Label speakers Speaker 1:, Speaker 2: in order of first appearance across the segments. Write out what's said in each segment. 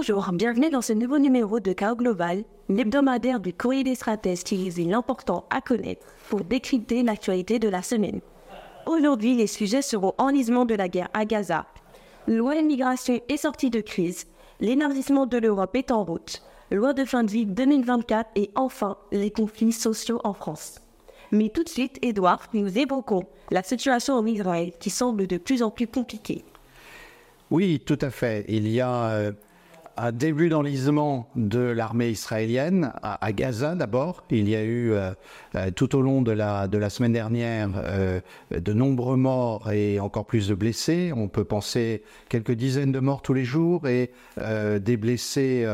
Speaker 1: Bonjour, bienvenue dans ce nouveau numéro de Chaos Global, l'hebdomadaire du courrier des stratèges qui résume l'important à connaître pour décrypter l'actualité de la semaine. Aujourd'hui, les sujets seront enlisement de la guerre à Gaza, loi immigration et sortie de crise, l'énergissement de l'Europe est en route, loi de fin de vie 2024 et enfin les conflits sociaux en France. Mais tout de suite, Edouard, nous évoquons la situation en Israël qui semble de plus en plus compliquée.
Speaker 2: Oui, tout à fait. Il y a euh, un début d'enlisement de l'armée israélienne à, Gaza d'abord. Il y a eu euh, tout au long de la, de la semaine dernière euh, de nombreux morts et encore plus de blessés. On peut penser quelques dizaines de morts tous les jours et des blessés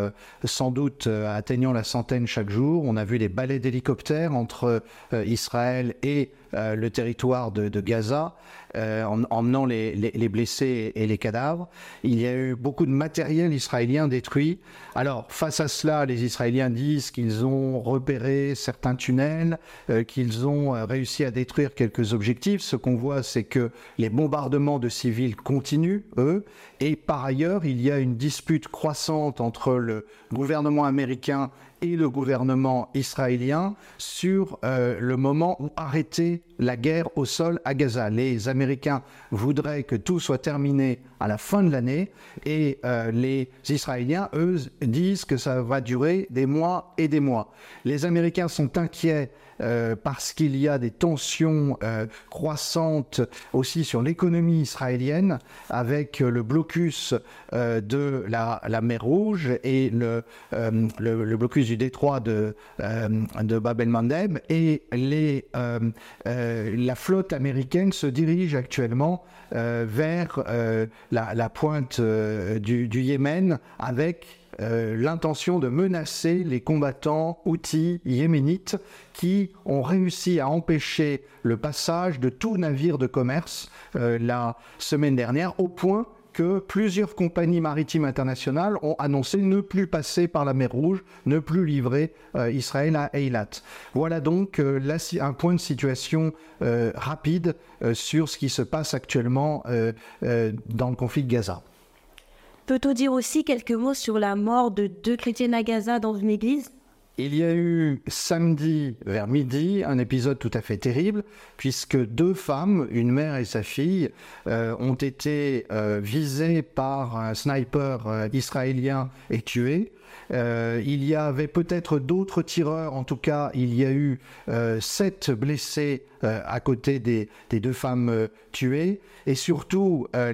Speaker 2: sans doute atteignant la centaine chaque jour. On a vu des balais d'hélicoptères entre Israël et le territoire de, Gaza. Euh, en emmenant les, les, blessés et les cadavres. Il y a eu beaucoup de matériel israélien détruit. Alors, face à cela, les Israéliens disent qu'ils ont repéré certains tunnels, euh, qu'ils ont euh, réussi à détruire quelques objectifs. Ce qu'on voit, c'est que les bombardements de civils continuent, eux. Et par ailleurs, il y a une dispute croissante entre le gouvernement américain et le gouvernement israélien sur euh, le moment où arrêter la guerre au sol à Gaza. Les Américains voudraient que tout soit terminé à la fin de l'année et euh, les Israéliens, eux, disent que ça va durer des mois et des mois. Les Américains sont inquiets euh, parce qu'il y a des tensions euh, croissantes aussi sur l'économie israélienne avec le blocus de la, mer Rouge et le, le, le, blocus du détroit de, de Bab el-Mandeb et les, la flotte américaine se dirige actuellement vers la, pointe du, du Yémen avec euh, l'intention de menacer les combattants outils yéménites qui ont réussi à empêcher le passage de tout navire de commerce euh, la semaine dernière au point que plusieurs compagnies maritimes internationales ont annoncé ne plus passer par la mer Rouge, ne plus livrer euh, Israël à Eilat. Voilà donc un point de situation rapide sur ce qui se passe actuellement dans le conflit de Gaza.
Speaker 1: Peut-on dire aussi quelques mots sur la mort de deux chrétiens à Gaza dans une église?
Speaker 2: Il y a eu samedi vers midi un épisode tout à fait terrible, puisque deux femmes, une mère et sa fille, euh, ont été euh, visées par un sniper euh, israélien et tuées. Il y avait peut-être d'autres tireurs, en tout cas il y a eu sept blessés euh, à côté des, deux femmes euh, tuées. Et surtout, euh,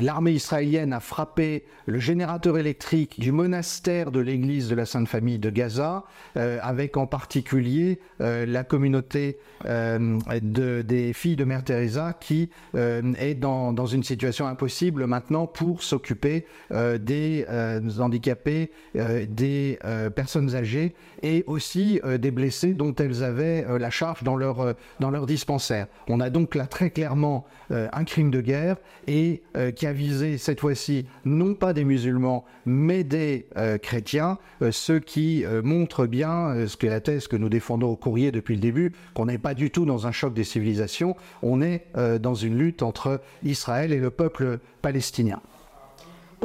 Speaker 2: l'armée israélienne a frappé le générateur électrique du monastère de l'église de la Sainte Famille de Gaza, avec en particulier la communauté de, des filles de Mère Teresa qui est dans, une situation impossible maintenant pour s'occuper des handicapés, des personnes âgées et aussi des blessés dont elles avaient la charge dans leur, euh, dans dispensaire. On a donc là très clairement euh, un crime de guerre et euh, qui a visé cette fois-ci non pas des musulmans mais des chrétiens, ce qui montre bien ce que la thèse que nous défendons au courrier depuis le début, qu'on n'est pas du tout dans un choc des civilisations, on est dans une lutte entre Israël et le peuple palestinien.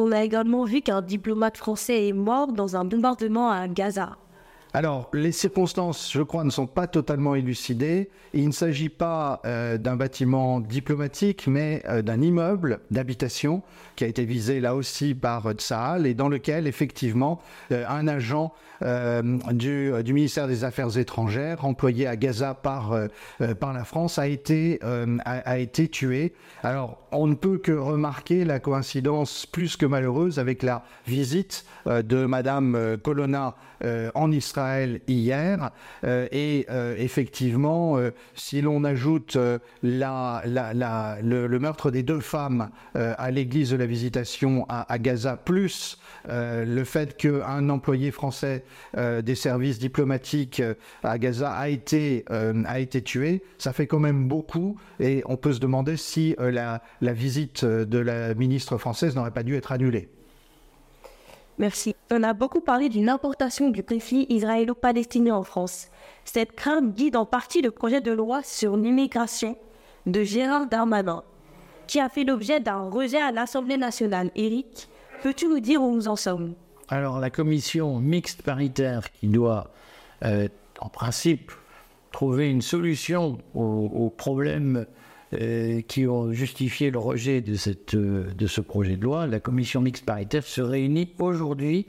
Speaker 1: On a également vu qu'un diplomate français est mort dans un bombardement à Gaza.
Speaker 2: Alors, les circonstances, je crois, ne sont pas totalement élucidées. Il ne s'agit pas euh, d'un bâtiment diplomatique, mais euh, d'un immeuble d'habitation qui a été visé là aussi par Tsahal et dans lequel, effectivement, euh, un agent du, du, ministère des Affaires étrangères, employé à Gaza par, par la France, a été, a, été tué. Alors, on ne peut que remarquer la coïncidence plus que malheureuse avec la visite de Madame Colonna en Israël hier. Euh, et euh, effectivement, euh, si l'on ajoute le, meurtre des deux femmes à l'église de la Visitation à, Gaza, plus le fait qu'un employé français des services diplomatiques à Gaza a été, a été tué, ça fait quand même beaucoup. Et on peut se demander si la, la visite de la ministre française n'aurait pas dû être annulée.
Speaker 1: Merci. On a beaucoup parlé d'une importation du conflit israélo-palestinien en France. Cette crainte guide en partie le projet de loi sur l'immigration de Gérard Darmanin, qui a fait l'objet d'un rejet à l'Assemblée nationale. Eric, Peux-tu nous dire où nous en sommes?
Speaker 3: Alors la commission mixte paritaire qui doit, euh, en principe, trouver une solution aux, problèmes euh, qui ont justifié le rejet de, de ce projet de loi, la commission mixte paritaire se réunit aujourd'hui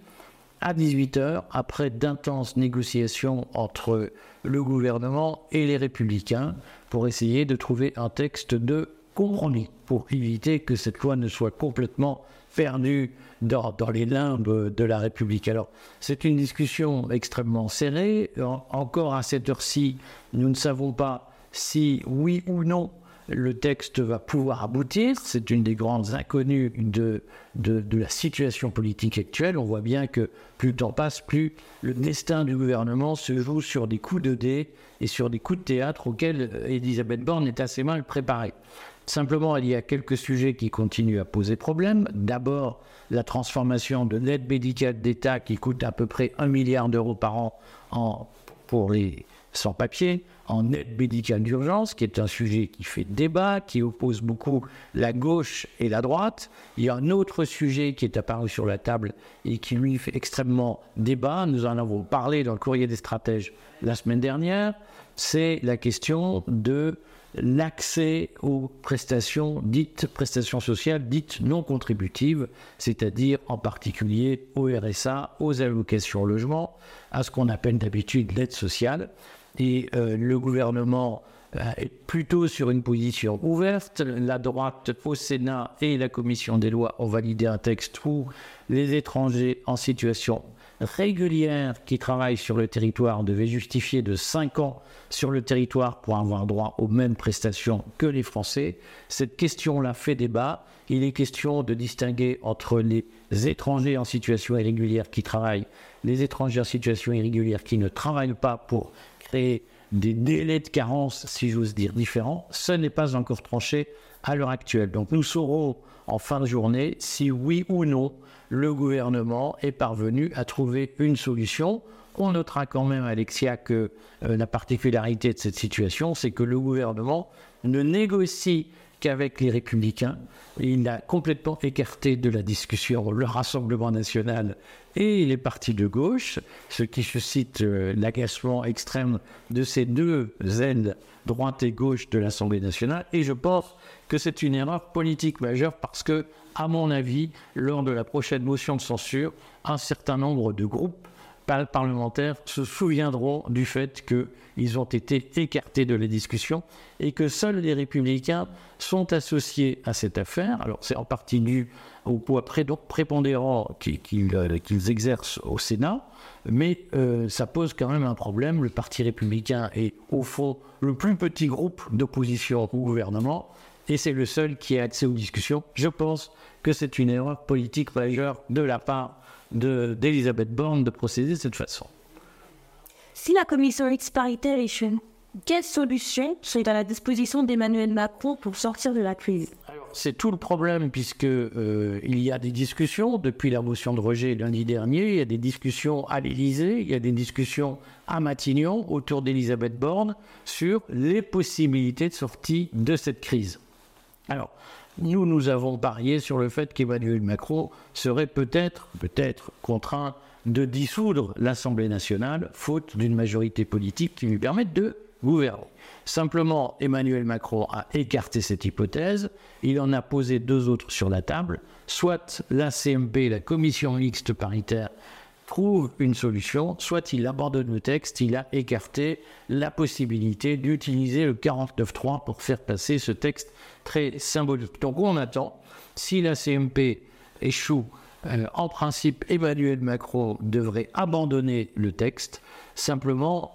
Speaker 3: à 18h après d'intenses négociations entre le gouvernement et les républicains pour essayer de trouver un texte de compromis pour éviter que cette loi ne soit complètement perdue dans, les limbes de la République. Alors, c'est une discussion extrêmement serrée. encore à cette heure-ci, nous ne savons pas si oui ou non le texte va pouvoir aboutir. C'est une des grandes inconnues de, de, de, la situation politique actuelle. On voit bien que plus le temps passe, plus le destin du gouvernement se joue sur des coups de dés et sur des coups de théâtre auxquels Elisabeth Borne est assez mal préparée. Simplement, il y a quelques sujets qui continuent à poser problème. D'abord, la transformation de l'aide médicale d'État qui coûte à peu près un milliard d'euros par an pour les sans-papiers en aide médicale d'urgence, qui est un sujet qui fait débat, qui oppose beaucoup la gauche et la droite. Il y a un autre sujet qui est apparu sur la table et qui lui fait extrêmement débat. Nous en avons parlé dans le courrier des stratèges la semaine dernière. C'est la question de l'accès aux prestations dites prestations sociales dites non contributives, c'est-à-dire en particulier au RSA, aux allocations logement, à ce qu'on appelle d'habitude l'aide sociale et euh, le gouvernement euh, est plutôt sur une position ouverte. La droite au Sénat et la commission des lois ont validé un texte où les étrangers en situation régulière qui travaillent sur le territoire devaient justifier de 5 ans sur le territoire pour avoir droit aux mêmes prestations que les Français. Cette question-là fait débat. Il est question de distinguer entre les étrangers en situation irrégulière qui travaillent, les étrangers en situation irrégulière qui ne travaillent pas pour créer des délais de carence, si j'ose dire, différents, ce n'est pas encore tranché à l'heure actuelle. Donc nous saurons en fin de journée si oui ou non le gouvernement est parvenu à trouver une solution. On notera quand même, Alexia, que euh, la particularité de cette situation, c'est que le gouvernement ne négocie qu'avec les républicains. Il a complètement écarté de la discussion le Rassemblement national et les partis de gauche, ce qui suscite euh, l'agacement extrême de ces deux ailes, droite et gauche de l'Assemblée nationale. Et je pense que c'est une erreur politique majeure parce que, à mon avis, lors de la prochaine motion de censure, un certain nombre de groupes parlementaires se souviendront du fait qu'ils ont été écartés de la discussion et que seuls les républicains sont associés à cette affaire. Alors c'est en partie dû au poids prépondérant euh, qu'ils exercent au Sénat, mais euh, ça pose quand même un problème. Le Parti républicain est au fond le plus petit groupe d'opposition au gouvernement et c'est le seul qui a accès aux discussions. Je pense que c'est une erreur politique majeure de la part d'Elisabeth Borne de procéder de cette façon.
Speaker 1: Si la commission mixte paritaire échoue, quelles solutions sont à la disposition d'Emmanuel Macron pour sortir de la crise?
Speaker 3: C'est tout le problème puisque euh, il y a des discussions depuis la motion de rejet lundi dernier, il y a des discussions à l'Élysée, il y a des discussions à Matignon autour d'Elisabeth Borne sur les possibilités de sortie de cette crise. Alors, nous, nous avons parié sur le fait qu'Emmanuel Macron serait peut-être, peut-être contraint de dissoudre l'Assemblée nationale, faute d'une majorité politique qui lui permette de gouverner. Simplement, Emmanuel Macron a écarté cette hypothèse, il en a posé deux autres sur la table, soit la CMP, la commission mixte paritaire, trouve une solution, soit il abandonne le texte, il a écarté la possibilité d'utiliser le 49.3 pour faire passer ce texte très symbolique. Donc on attend, si la CMP échoue, euh, en principe Emmanuel Macron devrait abandonner le texte. Simplement,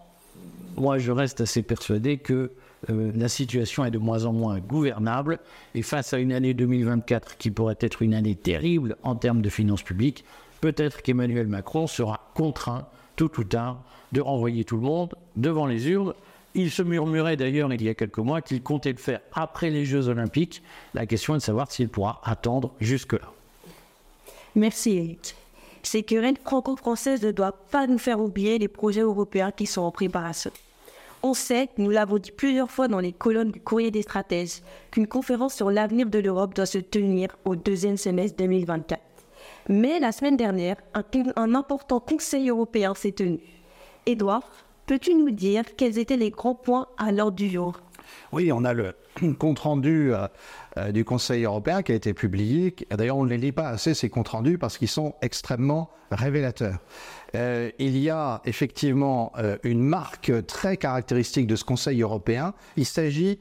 Speaker 3: moi je reste assez persuadé que euh, la situation est de moins en moins gouvernable et face à une année 2024 qui pourrait être une année terrible en termes de finances publiques, peut-être qu'Emmanuel Macron sera contraint, tôt ou tard, de renvoyer tout le monde devant les urnes. Il se murmurait d'ailleurs il y a quelques mois qu'il comptait le faire après les Jeux Olympiques. La question est de savoir s'il pourra attendre jusque-là.
Speaker 1: Merci Eric. Ces querelles franco-françaises ne doivent pas nous faire oublier les projets européens qui sont en préparation. On sait, nous l'avons dit plusieurs fois dans les colonnes du courrier des stratèges, qu'une conférence sur l'avenir de l'Europe doit se tenir au deuxième semestre 2024. Mais la semaine dernière, un, un important Conseil européen s'est tenu. Édouard, peux-tu nous dire quels étaient les grands points à l'ordre du jour?
Speaker 2: Oui, on a le compte-rendu euh, euh, du Conseil européen qui a été publié. D'ailleurs, on ne les lit pas assez, ces comptes rendus, parce qu'ils sont extrêmement révélateurs. Euh, il y a effectivement une marque très caractéristique de ce Conseil européen. Il s'agit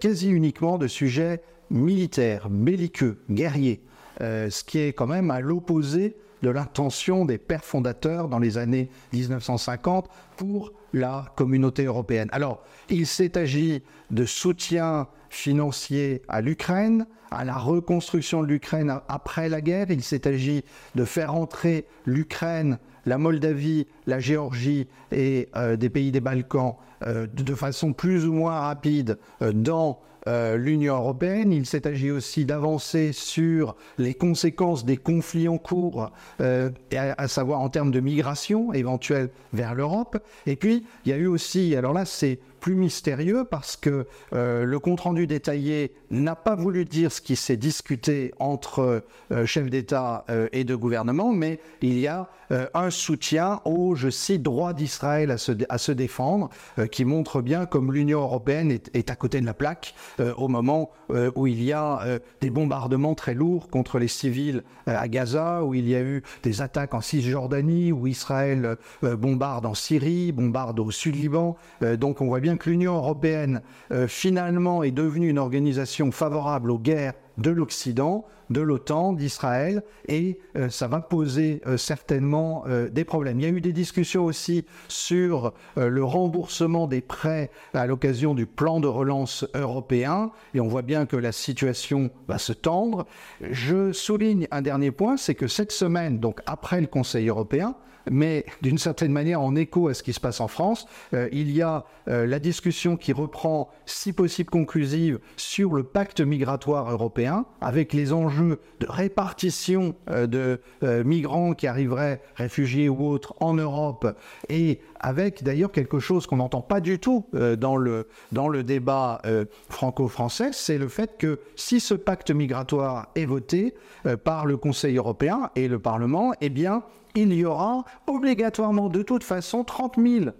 Speaker 2: quasi uniquement de sujets militaires, belliqueux, guerriers, ce qui est quand même à l'opposé de l'intention des pères fondateurs dans les années 1950 pour la communauté européenne. Alors, il s'est agi de soutien financier à l'Ukraine, à la reconstruction de l'Ukraine après la guerre. Il s'est agi de faire entrer l'Ukraine, la Moldavie, la Géorgie et euh, des pays des Balkans euh, de, façon plus ou moins rapide euh, dans euh, l'Union européenne. Il s'est agi aussi d'avancer sur les conséquences des conflits en cours, euh, à savoir en termes de migration éventuelle vers l'Europe. Et puis, il y a eu aussi, alors là, c'est plus mystérieux parce que euh, le compte-rendu détaillé n'a pas voulu dire ce qui s'est discuté entre euh, chefs d'État euh, et de gouvernement, mais il y a un soutien au, je cite, droit d'Israël à se, à se défendre, qui montre bien comme l'Union européenne est, à côté de la plaque au moment où il y a des bombardements très lourds contre les civils à Gaza, où il y a eu des attaques en Cisjordanie, où Israël bombarde en Syrie, bombarde au sud-Liban. Donc on voit bien que l'Union européenne euh, finalement est devenue une organisation favorable aux guerres de l'Occident, de l'OTAN, d'Israël, et euh, ça va poser euh, certainement euh, des problèmes. Il y a eu des discussions aussi sur euh, le remboursement des prêts à l'occasion du plan de relance européen, et on voit bien que la situation va se tendre. Je souligne un dernier point, c'est que cette semaine, donc après le Conseil européen, mais d'une certaine manière en écho à ce qui se passe en France, euh, il y a euh, la discussion qui reprend, si possible conclusive, sur le pacte migratoire européen, avec les enjeux de répartition euh, de migrants qui arriveraient, réfugiés ou autres, en Europe, et avec d'ailleurs quelque chose qu'on n'entend pas du tout euh, dans, le, dans le débat euh, franco-français, c'est le fait que si ce pacte migratoire est voté euh, par le Conseil européen et le Parlement, eh bien, il y aura obligatoirement de toute façon 30 000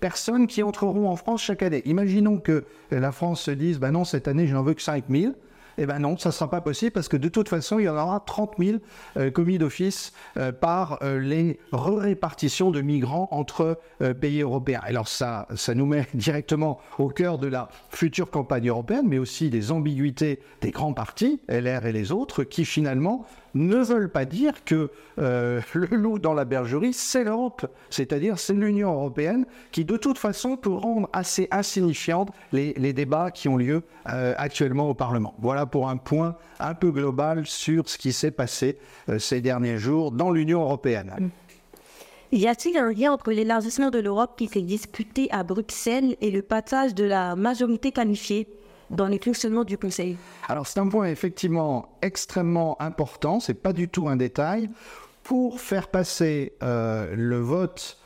Speaker 2: personnes qui entreront en France chaque année. Imaginons que la France se dise, ben non, cette année, je n'en veux que 5 000. Eh bien non, ça ne sera pas possible parce que de toute façon, il y en aura 30 000 euh, commis d'office euh, par euh, les répartitions de migrants entre pays européens. Alors ça nous met directement au cœur de la future campagne européenne, mais aussi des ambiguïtés des grands partis, LR et les autres, qui finalement ne veulent pas dire que euh, le loup dans la bergerie, c'est l'Europe. C'est-à-dire, c'est l'Union européenne qui, de toute façon, peut rendre assez insignifiantes les, débats qui ont lieu euh, actuellement au Parlement. Voilà pour un point un peu global sur ce qui s'est passé euh, ces derniers jours dans l'Union européenne.
Speaker 1: Y a-t-il un lien entre l'élargissement de l'Europe qui s'est discuté à Bruxelles et le passage de la majorité qualifiée? Dans le fonctionnement du Conseil
Speaker 2: Alors c'est un point effectivement extrêmement important, c'est pas du tout un détail. Pour faire passer euh, le vote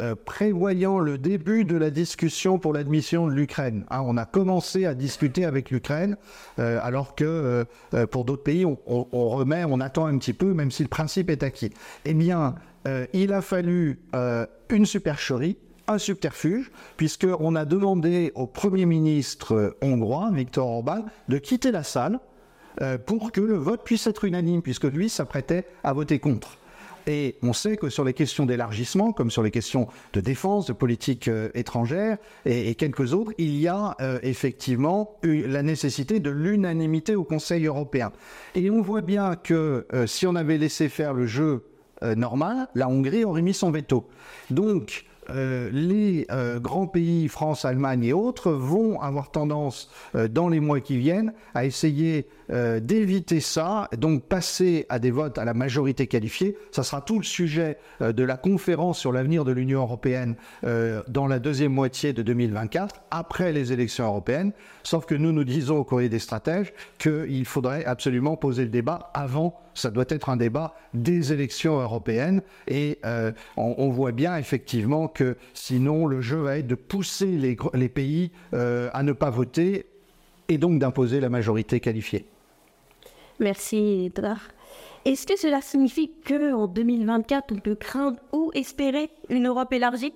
Speaker 2: euh, prévoyant le début de la discussion pour l'admission de l'Ukraine. Hein, on a commencé à discuter avec l'Ukraine, euh, alors que pour d'autres pays, on, remet, on attend un petit peu, même si le principe est acquis. Eh bien, il a fallu une supercherie, un subterfuge, puisqu'on a demandé au Premier ministre hongrois, Viktor Orban, de quitter la salle euh, pour que le vote puisse être unanime, puisque lui s'apprêtait à voter contre. Et on sait que sur les questions d'élargissement, comme sur les questions de défense, de politique euh, étrangère et, quelques autres, il y a euh, effectivement la nécessité de l'unanimité au Conseil européen. Et on voit bien que si on avait laissé faire le jeu normal, la Hongrie aurait mis son veto. Donc, euh, les euh, grands pays, France, Allemagne et autres, vont avoir tendance, euh, dans les mois qui viennent, à essayer euh, d'éviter ça, donc passer à des votes à la majorité qualifiée. Ça sera tout le sujet euh, de la conférence sur l'avenir de l'Union européenne euh, dans la deuxième moitié de 2024, après les élections européennes. Sauf que nous, nous disons au courrier des stratèges qu'il faudrait absolument poser le débat avant ça doit être un débat des élections européennes et on, voit bien effectivement que sinon le jeu va être de pousser les, pays à ne pas voter et donc d'imposer la majorité qualifiée.
Speaker 1: Merci, Edouard. Est-ce que cela signifie qu'en 2024, on peut craindre ou espérer une Europe élargie?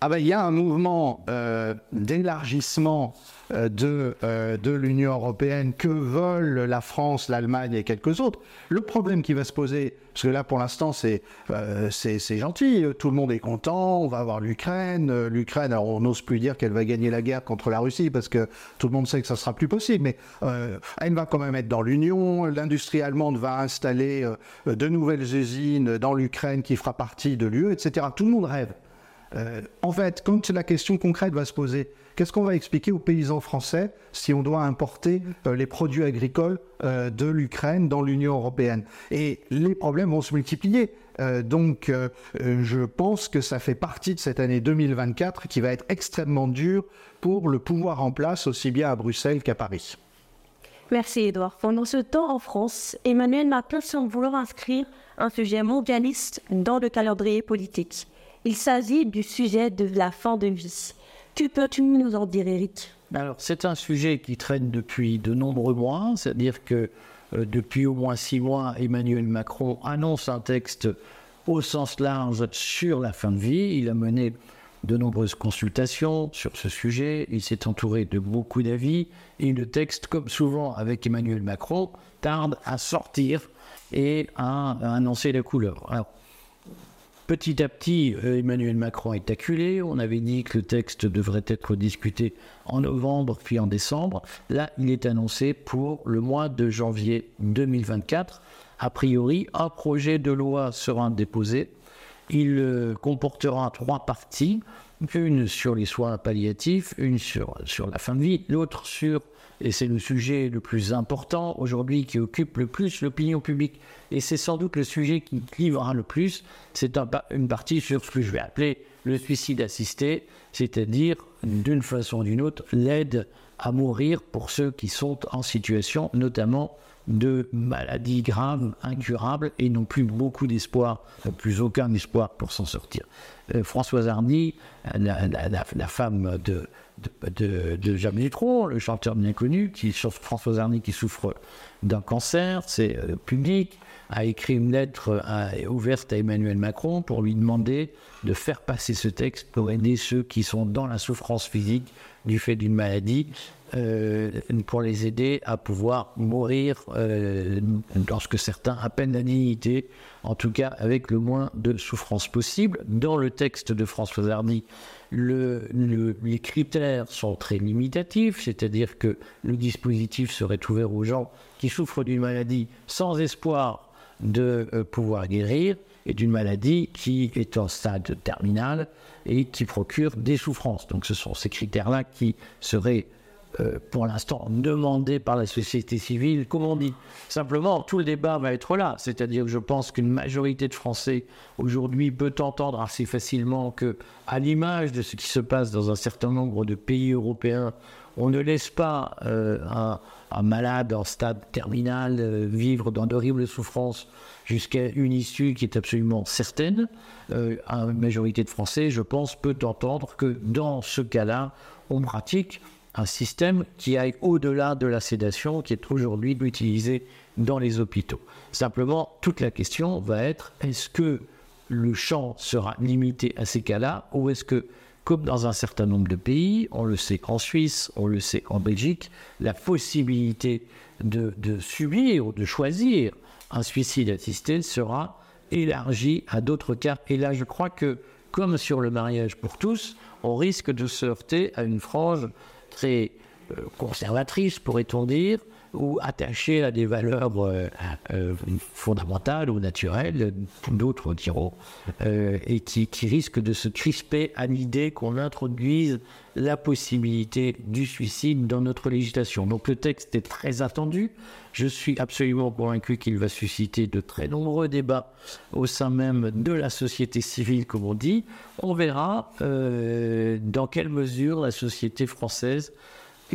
Speaker 2: Ah ben, il y a un mouvement euh, d'élargissement euh, de, euh, de l'Union européenne que veulent la France, l'Allemagne et quelques autres. Le problème qui va se poser, parce que là pour l'instant c'est c'est gentil, tout le monde est content, on va avoir l'Ukraine. L'Ukraine, alors on n'ose plus dire qu'elle va gagner la guerre contre la Russie parce que tout le monde sait que ça sera plus possible, mais elle va quand même être dans l'Union. L'industrie allemande va installer de nouvelles usines dans l'Ukraine qui fera partie de l'UE, etc. Tout le monde rêve. Euh, en fait, quand la question concrète va se poser, qu'est-ce qu'on va expliquer aux paysans français si on doit importer euh, les produits agricoles euh, de l'Ukraine dans l'Union européenne? Et les problèmes vont se multiplier. donc, je pense que ça fait partie de cette année 2024 qui va être extrêmement dure pour le pouvoir en place, aussi bien à Bruxelles qu'à Paris.
Speaker 1: Merci Edouard. Pendant ce temps en France, Emmanuel Macron semble vouloir inscrire un sujet mondialiste dans le calendrier politique. Il s'agit du sujet de la fin de vie. Que peux-tu nous en dire, Eric?
Speaker 3: Alors, c'est un sujet qui traîne depuis de nombreux mois, c'est-à-dire que euh, depuis au moins six mois, Emmanuel Macron annonce un texte au sens large sur la fin de vie. Il a mené de nombreuses consultations sur ce sujet, il s'est entouré de beaucoup d'avis, et le texte, comme souvent avec Emmanuel Macron, tarde à sortir et à, annoncer la couleur. Alors, Petit à petit, euh, Emmanuel Macron est acculé. On avait dit que le texte devrait être discuté en novembre puis en décembre. Là, il est annoncé pour le mois de janvier 2024. A priori, un projet de loi sera déposé. Il euh, comportera trois parties. Une sur les soins palliatifs, une sur, sur la fin de vie, l'autre sur et c'est le sujet le plus important aujourd'hui qui occupe le plus l'opinion publique. Et c'est sans doute le sujet qui livrera le plus. C'est une partie sur ce que je vais appeler le suicide assisté, c'est-à-dire d'une façon ou d'une autre l'aide à mourir pour ceux qui sont en situation notamment de maladies graves, incurables, et n'ont plus beaucoup d'espoir, plus aucun espoir pour s'en sortir. Euh, Françoise Hardy, la femme de, de, de, Jamie le chanteur bien connu, qui, François Arny, qui souffre d'un cancer, c'est euh, public, a écrit une lettre euh, ouverte à Emmanuel Macron pour lui demander de faire passer ce texte pour aider ceux qui sont dans la souffrance physique du fait d'une maladie, euh, pour les aider à pouvoir mourir lorsque certains appellent la dignité, en tout cas avec le moins de souffrance possible. Dans le texte de François Arny, les critères sont très limitatifs, c'est-à-dire que le dispositif serait ouvert aux gens qui souffrent d'une maladie sans espoir de euh, pouvoir guérir et d'une maladie qui est en stade terminal et qui procure des souffrances. Donc ce sont ces critères-là qui seraient euh, pour l'instant demandé par la société civile, comme on dit. Simplement, tout le débat va être là. C'est-à-dire que je pense qu'une majorité de Français aujourd'hui peut entendre assez facilement que, à l'image de ce qui se passe dans un certain nombre de pays européens, on ne laisse pas euh, un, malade en stade terminal euh, vivre dans d'horribles souffrances jusqu'à une issue qui est absolument certaine. une majorité de Français, je pense, peut entendre que dans ce cas-là, on pratique un système qui aille au-delà de la sédation qui est aujourd'hui utilisée dans les hôpitaux. Simplement, toute la question va être est-ce que le champ sera limité à ces cas-là ou est-ce que, comme dans un certain nombre de pays, on le sait en Suisse, on le sait en Belgique, la possibilité de, de subir ou de choisir un suicide assisté sera élargie à d'autres cas. Et là, je crois que, comme sur le mariage pour tous, on risque de se heurter à une frange très euh, conservatrice, pourrait-on dire, ou attachée à des valeurs euh, euh, fondamentales ou naturelles, d'autres diront, et qui, qui risquent de se crisper à l'idée qu'on introduise la possibilité du suicide dans notre législation. Donc le texte est très attendu. Je suis absolument convaincu qu'il va susciter de très nombreux débats au sein même de la société civile, comme on dit. On verra dans quelle mesure la société française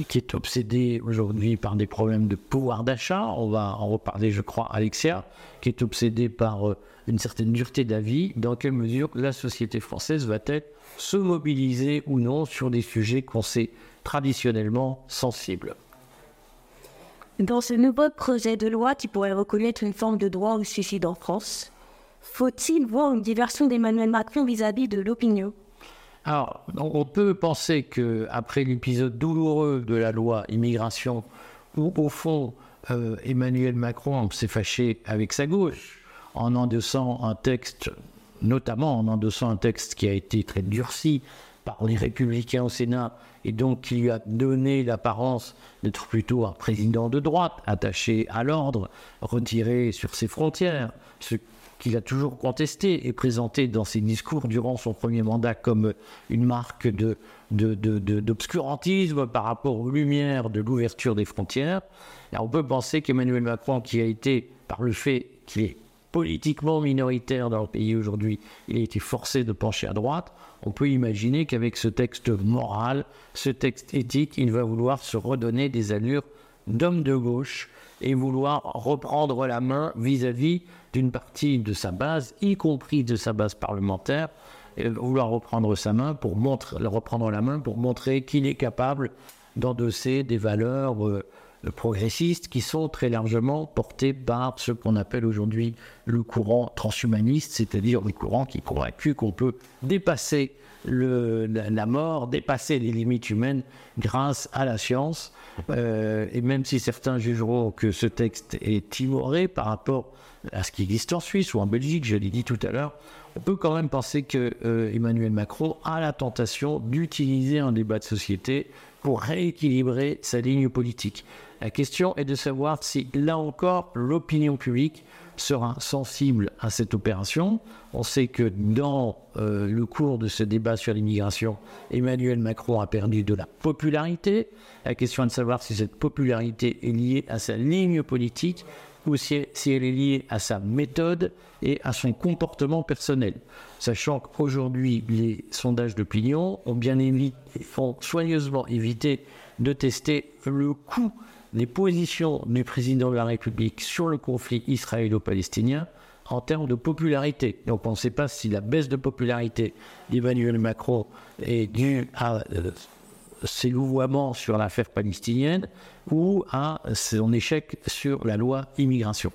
Speaker 3: qui est obsédé aujourd'hui par des problèmes de pouvoir d'achat. On va en reparler, je crois, Alexia, qui est obsédé par euh, une certaine dureté d'avis. Dans quelle mesure la société française va-t-elle se mobiliser ou non sur des sujets qu'on sait traditionnellement sensibles?
Speaker 1: Dans ce nouveau projet de loi qui pourrait reconnaître une forme de droit au suicide en France, faut-il voir une diversion d'Emmanuel Macron vis-à-vis de l'opinion?
Speaker 3: Alors, on peut penser que après l'épisode douloureux de la loi immigration, où au fond euh, Emmanuel Macron s'est fâché avec sa gauche en endossant un texte, notamment en endossant un texte qui a été très durci par les républicains au Sénat et donc qui lui a donné l'apparence d'être plutôt un président de droite, attaché à l'ordre, retiré sur ses frontières, qu'il a toujours contesté et présenté dans ses discours durant son premier mandat comme une marque de, d'obscurantisme par rapport aux lumières de l'ouverture des frontières. on peut penser qu'Emmanuel Macron, qui a été, par le fait qu'il est politiquement minoritaire dans le pays aujourd'hui, il a été forcé de pencher à droite, on peut imaginer qu'avec ce texte moral, ce texte éthique, il va vouloir se redonner des allures d'homme de gauche et vouloir reprendre la main vis-à-vis d'une partie de sa base, y compris de sa base parlementaire, et vouloir reprendre sa main pour reprendre la main pour montrer qu'il est capable d'endosser des valeurs euh, progressistes qui sont très largement portés par ce qu'on appelle aujourd'hui le courant transhumaniste, c'est-à-dire le courant qui est convaincu qu'on peut dépasser la, mort, dépasser les limites humaines grâce à la science. Euh, et même si certains jugeront que ce texte est timoré par rapport à ce qui existe en Suisse ou en Belgique, je l'ai dit tout à l'heure, on peut quand même penser que euh, Emmanuel Macron a la tentation d'utiliser un débat de société pour rééquilibrer sa ligne politique. La question est de savoir si, là encore, l'opinion publique sera sensible à cette opération. On sait que dans euh, le cours de ce débat sur l'immigration, Emmanuel Macron a perdu de la popularité. La question est de savoir si cette popularité est liée à sa ligne politique ou si, elle est liée à sa méthode et à son comportement personnel. Sachant qu'aujourd'hui, les sondages d'opinion ont bien évité, font soigneusement évité de tester le coût des positions du président de la République sur le conflit israélo-palestinien en termes de popularité. Donc on ne sait pas si la baisse de popularité d'Emmanuel Macron est due à euh, ses louvoiements sur l'affaire palestinienne ou à son échec sur la loi immigration.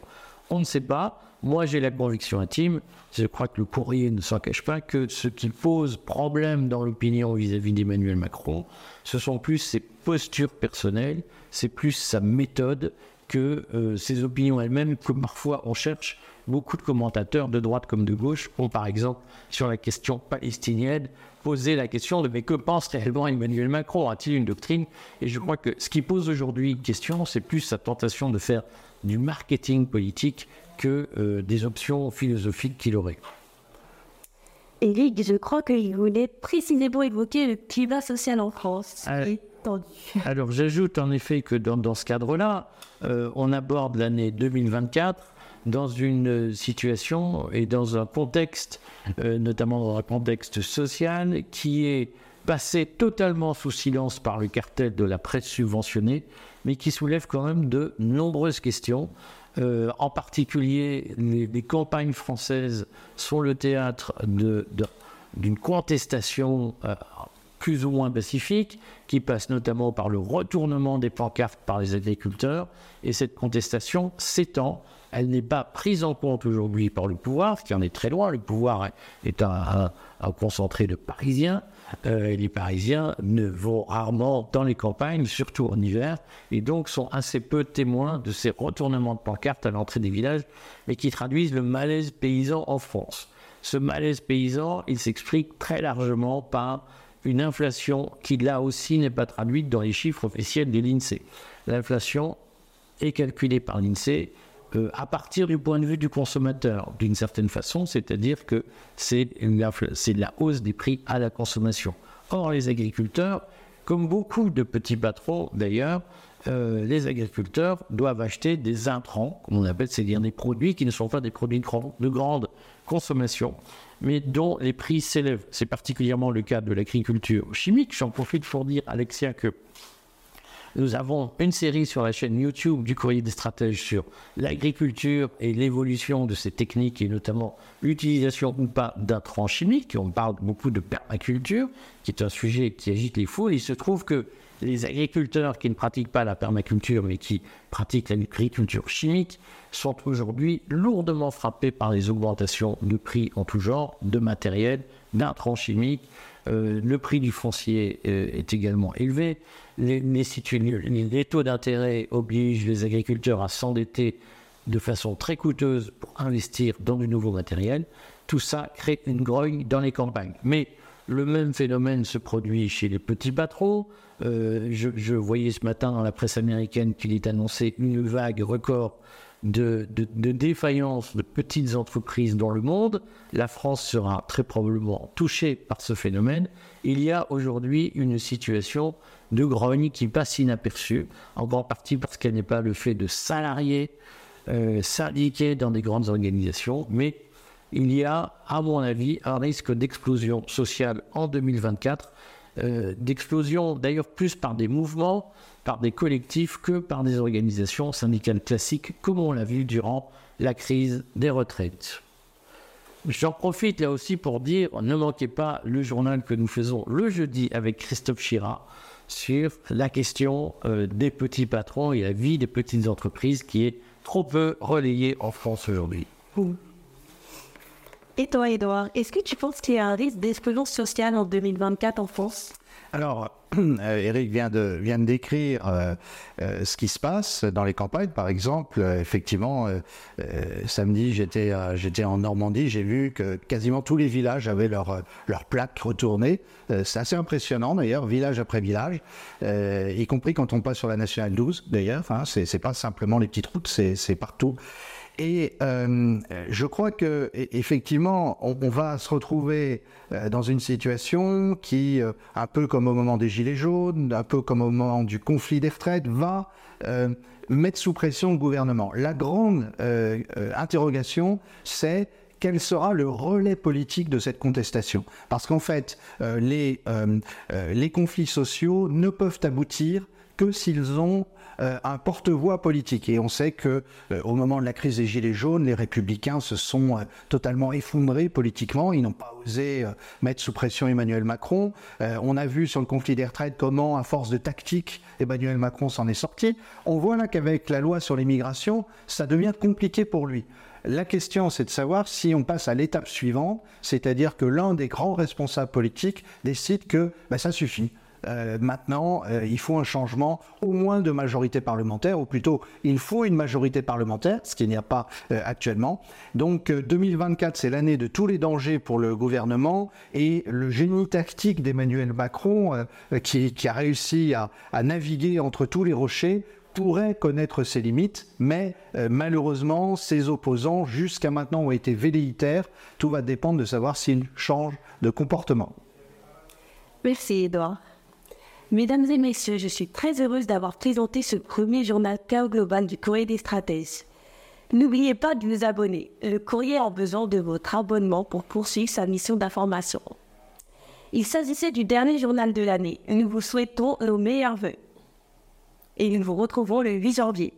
Speaker 3: On ne sait pas. Moi, j'ai la conviction intime, je crois que le courrier ne s'en cache pas, que ce qui pose problème dans l'opinion vis-à-vis d'Emmanuel Macron, ce sont plus ses postures personnelles, c'est plus sa méthode que euh, ses opinions elles-mêmes, que parfois on cherche beaucoup de commentateurs de droite comme de gauche ont par exemple sur la question palestinienne posé la question de mais que pense réellement Emmanuel Macron? A-t-il une doctrine? Et je crois que ce qui pose aujourd'hui question, c'est plus sa tentation de faire du marketing politique que euh, des options philosophiques qu'il aurait.
Speaker 1: Éric, je crois qu'il voulait précisément évoquer le climat social en France.
Speaker 3: Ah, alors j'ajoute en effet que dans, ce cadre-là, euh, on aborde l'année 2024 dans une situation et dans un contexte, euh, notamment dans un contexte social, qui est passé totalement sous silence par le cartel de la presse subventionnée, mais qui soulève quand même de nombreuses questions. Euh, en particulier, les, campagnes françaises sont le théâtre d'une contestation plus ou moins pacifique, qui passe notamment par le retournement des pancartes par les agriculteurs. Et cette contestation s'étend. Elle n'est pas prise en compte aujourd'hui par le pouvoir, ce qui en est très loin. Le pouvoir est un, concentré de Parisiens. Euh, les Parisiens ne vont rarement dans les campagnes, surtout en hiver, et donc sont assez peu témoins de ces retournements de pancartes à l'entrée des villages, mais qui traduisent le malaise paysan en France. Ce malaise paysan, il s'explique très largement par une inflation qui là aussi n'est pas traduite dans les chiffres officiels de l'INSEE. L'inflation est calculée par l'INSEE euh, à partir du point de vue du consommateur, d'une certaine façon, c'est-à-dire que c'est la hausse des prix à la consommation. Or, les agriculteurs, comme beaucoup de petits patrons d'ailleurs, euh, les agriculteurs doivent acheter des intrants, comme on appelle, c'est-à-dire des produits qui ne sont pas des produits de grande consommation, mais dont les prix s'élèvent. C'est particulièrement le cas de l'agriculture chimique. J'en profite pour dire, Alexia, que Nous avons une série sur la chaîne YouTube du Courrier des Stratèges sur l'agriculture et l'évolution de ces techniques et notamment l'utilisation ou pas d'intrants chimiques. On parle beaucoup de permaculture, qui est un sujet qui agite les foules. Il se trouve que les agriculteurs qui ne pratiquent pas la permaculture mais qui pratiquent l'agriculture chimique sont aujourd'hui lourdement frappés par les augmentations de prix en tout genre, de matériel, d'intrants chimiques. Euh, le prix du foncier euh, est également élevé. Les, taux d'intérêt obligent les agriculteurs à s'endetter de façon très coûteuse pour investir dans du nouveau matériel. Tout ça crée une grogne dans les campagnes. Mais le même phénomène se produit chez les petits patrons. Euh, je, voyais ce matin dans la presse américaine qu'il est annoncé une vague record de, de, défaillance de petites entreprises dans le monde. La France sera très probablement touchée par ce phénomène. Il y a aujourd'hui une situation de grogne qui passe inaperçue, en grande partie parce qu'elle n'est pas le fait de salariés euh, syndiqués dans des grandes organisations, mais il y a, à mon avis, un risque d'explosion sociale en 2024, euh, d'explosion d'ailleurs plus par des mouvements, par des collectifs que par des organisations syndicales classiques, comme on l'a vu durant la crise des retraites. J'en profite là aussi pour dire, ne manquez pas le journal que nous faisons le jeudi avec Christophe Chira sur la question euh, des petits patrons et la vie des petites entreprises qui est trop peu relayée en France aujourd'hui.
Speaker 1: Et toi, Edouard, est-ce que tu penses qu'il y a un risque d'explosion sociale en 2024 en France?
Speaker 2: Alors, euh, Eric vient de, vient de décrire euh, euh, ce qui se passe dans les campagnes. Par exemple, effectivement, samedi, j'étais, j'étais en Normandie, j'ai vu que quasiment tous les villages avaient leur, leur plaque retournée. c'est assez impressionnant d'ailleurs, village après village, y compris quand on passe sur la Nationale 12 d'ailleurs. Enfin, c'est, pas simplement les petites routes, c'est partout. Et euh, je crois que effectivement, on, va se retrouver euh, dans une situation qui, euh, un peu comme au moment des gilets jaunes, un peu comme au moment du conflit des retraites, va mettre sous pression le gouvernement. La grande interrogation, c'est quel sera le relais politique de cette contestation Parce qu'en fait, les, les conflits sociaux ne peuvent aboutir que s'ils ont euh, un porte-voix politique. Et on sait que euh, au moment de la crise des Gilets jaunes, les républicains se sont euh, totalement effondrés politiquement. Ils n'ont pas osé mettre sous pression Emmanuel Macron. on a vu sur le conflit des retraites comment, à force de tactique, Emmanuel Macron s'en est sorti. On voit là qu'avec la loi sur l'immigration, ça devient compliqué pour lui. La question, c'est de savoir si on passe à l'étape suivante, c'est-à-dire que l'un des grands responsables politiques décide que bah, ça suffit. Euh, maintenant, euh, il faut un changement au moins de majorité parlementaire, ou plutôt, il faut une majorité parlementaire, ce qu'il n'y a pas euh, actuellement. Donc 2024, c'est l'année de tous les dangers pour le gouvernement, et le génie tactique d'Emmanuel Macron, qui, a réussi à, naviguer entre tous les rochers, pourrait connaître ses limites, mais malheureusement, ses opposants, jusqu'à maintenant, ont été velléitaires. Tout va dépendre de savoir s'ils changent de comportement.
Speaker 1: Merci, Edouard. Mesdames et messieurs, je suis très heureuse d'avoir présenté ce premier journal Chaos Global du Courrier des Stratèges. N'oubliez pas de vous abonner. Le courrier a besoin de votre abonnement pour poursuivre sa mission d'information. Il s'agissait du dernier journal de l'année. Nous vous souhaitons nos meilleurs voeux. Et nous vous retrouvons le 8 janvier.